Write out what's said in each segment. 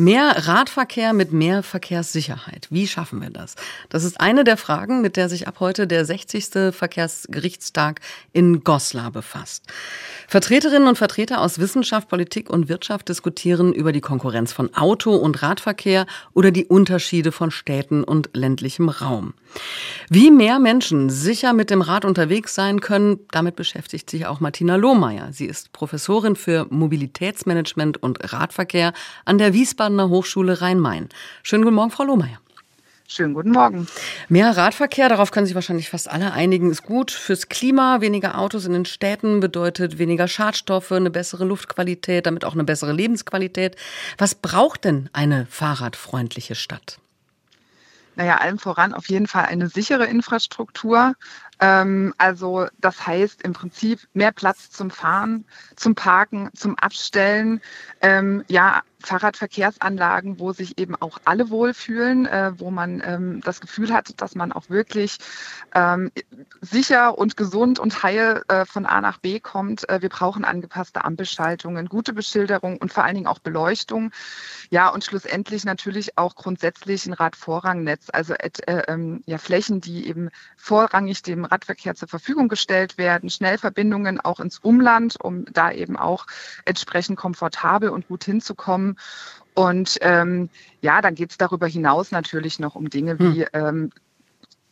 Mehr Radverkehr mit mehr Verkehrssicherheit. Wie schaffen wir das? Das ist eine der Fragen, mit der sich ab heute der 60. Verkehrsgerichtstag in Goslar befasst. Vertreterinnen und Vertreter aus Wissenschaft, Politik und Wirtschaft diskutieren über die Konkurrenz von Auto- und Radverkehr oder die Unterschiede von Städten und ländlichem Raum. Wie mehr Menschen sicher mit dem Rad unterwegs sein können, damit beschäftigt sich auch Martina Lohmeier. Sie ist Professorin für Mobilitätsmanagement und Radverkehr an der Wiesbadener Hochschule Rhein-Main. Schönen guten Morgen, Frau Lohmeier. Schönen guten Morgen. Mehr Radverkehr, darauf können sich wahrscheinlich fast alle einigen, ist gut fürs Klima. Weniger Autos in den Städten bedeutet weniger Schadstoffe, eine bessere Luftqualität, damit auch eine bessere Lebensqualität. Was braucht denn eine fahrradfreundliche Stadt? Naja, allem voran auf jeden Fall eine sichere Infrastruktur. Ähm, also das heißt im Prinzip mehr Platz zum Fahren, zum Parken, zum Abstellen. Ähm, ja, Fahrradverkehrsanlagen, wo sich eben auch alle wohlfühlen, äh, wo man ähm, das Gefühl hat, dass man auch wirklich ähm, sicher und gesund und heil äh, von A nach B kommt. Äh, wir brauchen angepasste Ampelschaltungen, gute Beschilderung und vor allen Dingen auch Beleuchtung. Ja, und schlussendlich natürlich auch grundsätzlich ein Radvorrangnetz, also äh, ähm, ja, Flächen, die eben vorrangig dem Radverkehr zur Verfügung gestellt werden, Schnellverbindungen auch ins Umland, um da eben auch entsprechend komfortabel und gut hinzukommen haben. Und ähm, ja, dann geht es darüber hinaus natürlich noch um Dinge wie hm. ähm,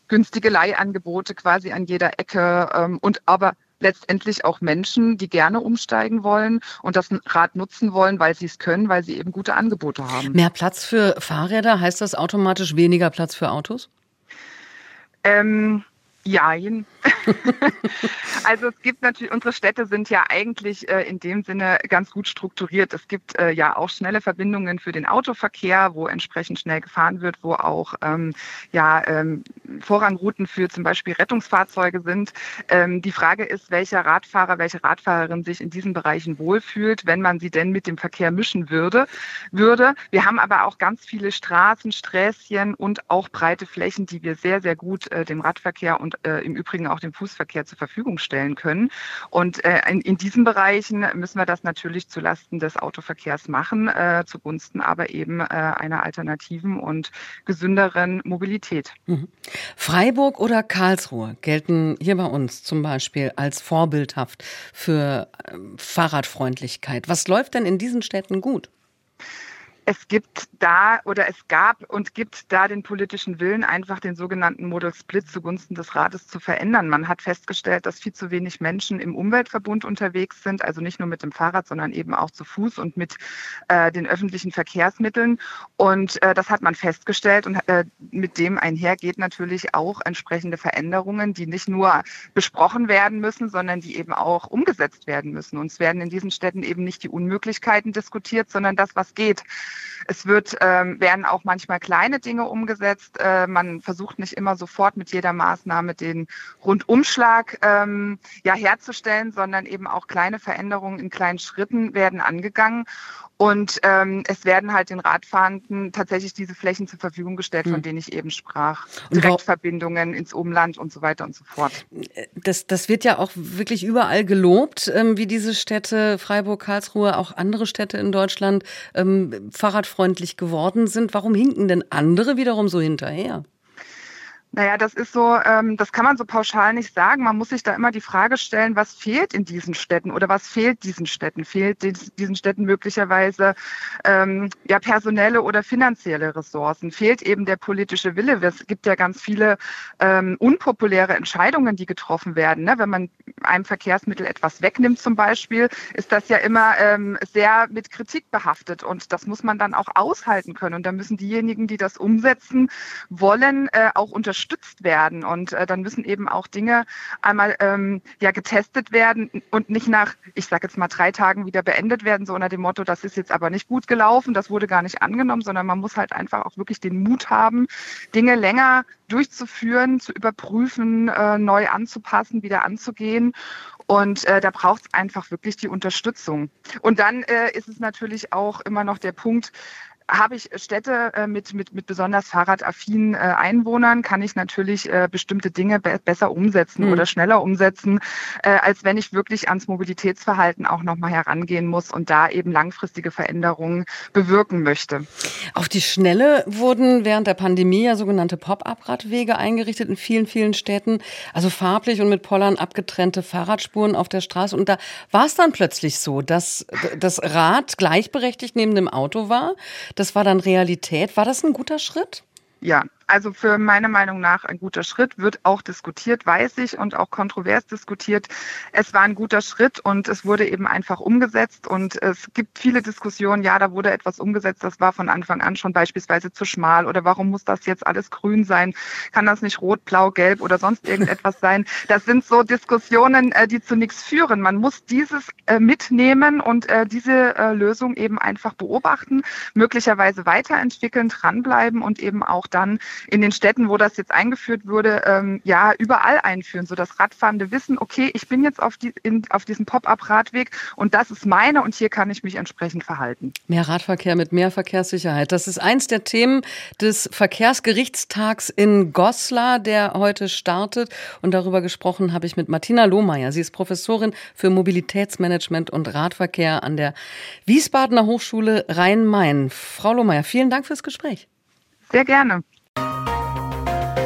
günstige Leihangebote quasi an jeder Ecke ähm, und aber letztendlich auch Menschen, die gerne umsteigen wollen und das Rad nutzen wollen, weil sie es können, weil sie eben gute Angebote haben. Mehr Platz für Fahrräder, heißt das automatisch weniger Platz für Autos? Ähm, Jein. also es gibt natürlich, unsere Städte sind ja eigentlich äh, in dem Sinne ganz gut strukturiert. Es gibt äh, ja auch schnelle Verbindungen für den Autoverkehr, wo entsprechend schnell gefahren wird, wo auch ähm, ja, ähm, Vorrangrouten für zum Beispiel Rettungsfahrzeuge sind. Ähm, die Frage ist, welcher Radfahrer, welche Radfahrerin sich in diesen Bereichen wohlfühlt, wenn man sie denn mit dem Verkehr mischen würde. würde. Wir haben aber auch ganz viele Straßen, Sträßchen und auch breite Flächen, die wir sehr, sehr gut äh, dem Radverkehr und äh, im Übrigen auch dem Fußverkehr zur Verfügung stellen können. Und äh, in, in, diesen Bereichen müssen wir das natürlich zulasten des Autoverkehrs machen, äh, zugunsten aber eben äh, einer alternativen und gesünderen Mobilität. Mhm. Freiburg oder Karlsruhe gelten hier bei uns zum Beispiel als vorbildhaft für ähm, Fahrradfreundlichkeit. Was läuft denn in diesen Städten gut? Es gibt da oder es gab und gibt da den politischen Willen, einfach den sogenannten Model Split zugunsten des Rates zu verändern. Man hat festgestellt, dass viel zu wenig Menschen im Umweltverbund unterwegs sind, also nicht nur mit dem Fahrrad, sondern eben auch zu Fuß und mit äh, den öffentlichen Verkehrsmitteln. Und äh, das hat man festgestellt und äh, mit dem einhergeht natürlich auch entsprechende Veränderungen, die nicht nur besprochen werden müssen, sondern die eben auch umgesetzt werden müssen. Und es werden in diesen Städten eben nicht die Unmöglichkeiten diskutiert, sondern das, was geht. Es wird, ähm, werden auch manchmal kleine Dinge umgesetzt. Äh, man versucht nicht immer sofort mit jeder Maßnahme den Rundumschlag ähm, ja, herzustellen, sondern eben auch kleine Veränderungen in kleinen Schritten werden angegangen. Und ähm, es werden halt den Radfahrenden tatsächlich diese Flächen zur Verfügung gestellt, von hm. denen ich eben sprach. Direktverbindungen ins Umland und so weiter und so fort. Das, das wird ja auch wirklich überall gelobt, ähm, wie diese Städte, Freiburg, Karlsruhe, auch andere Städte in Deutschland, ähm, fahrradfreundlich geworden sind. Warum hinken denn andere wiederum so hinterher? Naja, das ist so, ähm, das kann man so pauschal nicht sagen. Man muss sich da immer die Frage stellen, was fehlt in diesen Städten oder was fehlt diesen Städten? Fehlt diesen Städten möglicherweise ähm, ja personelle oder finanzielle Ressourcen? Fehlt eben der politische Wille? Es gibt ja ganz viele ähm, unpopuläre Entscheidungen, die getroffen werden. Ne? Wenn man einem Verkehrsmittel etwas wegnimmt zum Beispiel, ist das ja immer ähm, sehr mit Kritik behaftet und das muss man dann auch aushalten können. Und da müssen diejenigen, die das umsetzen wollen, äh, auch unterstützen unterstützt werden. Und äh, dann müssen eben auch Dinge einmal ähm, ja getestet werden und nicht nach, ich sage jetzt mal, drei Tagen wieder beendet werden, so unter dem Motto, das ist jetzt aber nicht gut gelaufen, das wurde gar nicht angenommen, sondern man muss halt einfach auch wirklich den Mut haben, Dinge länger durchzuführen, zu überprüfen, äh, neu anzupassen, wieder anzugehen. Und äh, da braucht es einfach wirklich die Unterstützung. Und dann äh, ist es natürlich auch immer noch der Punkt, habe ich Städte äh, mit, mit, mit besonders fahrradaffinen äh, Einwohnern, kann ich natürlich äh, bestimmte Dinge be besser umsetzen mhm. oder schneller umsetzen, als wenn ich wirklich ans Mobilitätsverhalten auch nochmal herangehen muss und da eben langfristige Veränderungen bewirken möchte. Auf die Schnelle wurden während der Pandemie ja sogenannte Pop-up-Radwege eingerichtet in vielen, vielen Städten, also farblich und mit Pollern abgetrennte Fahrradspuren auf der Straße. Und da war es dann plötzlich so, dass das Rad gleichberechtigt neben dem Auto war das war dann Realität. War das ein guter Schritt? Ja, also für meine Meinung nach ein guter Schritt, wird auch diskutiert, weiß ich, und auch kontrovers diskutiert. Es war ein guter Schritt und es wurde eben einfach umgesetzt und es gibt viele Diskussionen, ja, da wurde etwas umgesetzt, das war von Anfang an schon beispielsweise zu schmal oder warum muss das jetzt alles grün sein? Kann das nicht rot, blau, gelb oder sonst irgendetwas sein? Das sind so Diskussionen, äh, die zu nichts führen. Man muss dieses äh, mitnehmen und äh, diese Lösung eben einfach beobachten, möglicherweise weiterentwickeln, dranbleiben und eben auch dann in den Städten, wo das jetzt eingeführt wurde, ähm, ja, überall einführen, sodass Radfahrende wissen, okay, ich bin jetzt auf, die, in, auf diesem Pop-up-Radweg und das ist meine und hier kann ich mich entsprechend verhalten. Mehr Radverkehr mit mehr Verkehrssicherheit. Das ist eins der Themen des Verkehrsgerichtstags in Goslar, der heute startet. Und darüber gesprochen habe ich mit Martina Lohmeier. Sie ist Professorin für Mobilitätsmanagement und Radverkehr an der Wiesbadener Hochschule Rhein-Main. Frau Lohmeier, vielen Dank fürs Gespräch. Sehr gerne.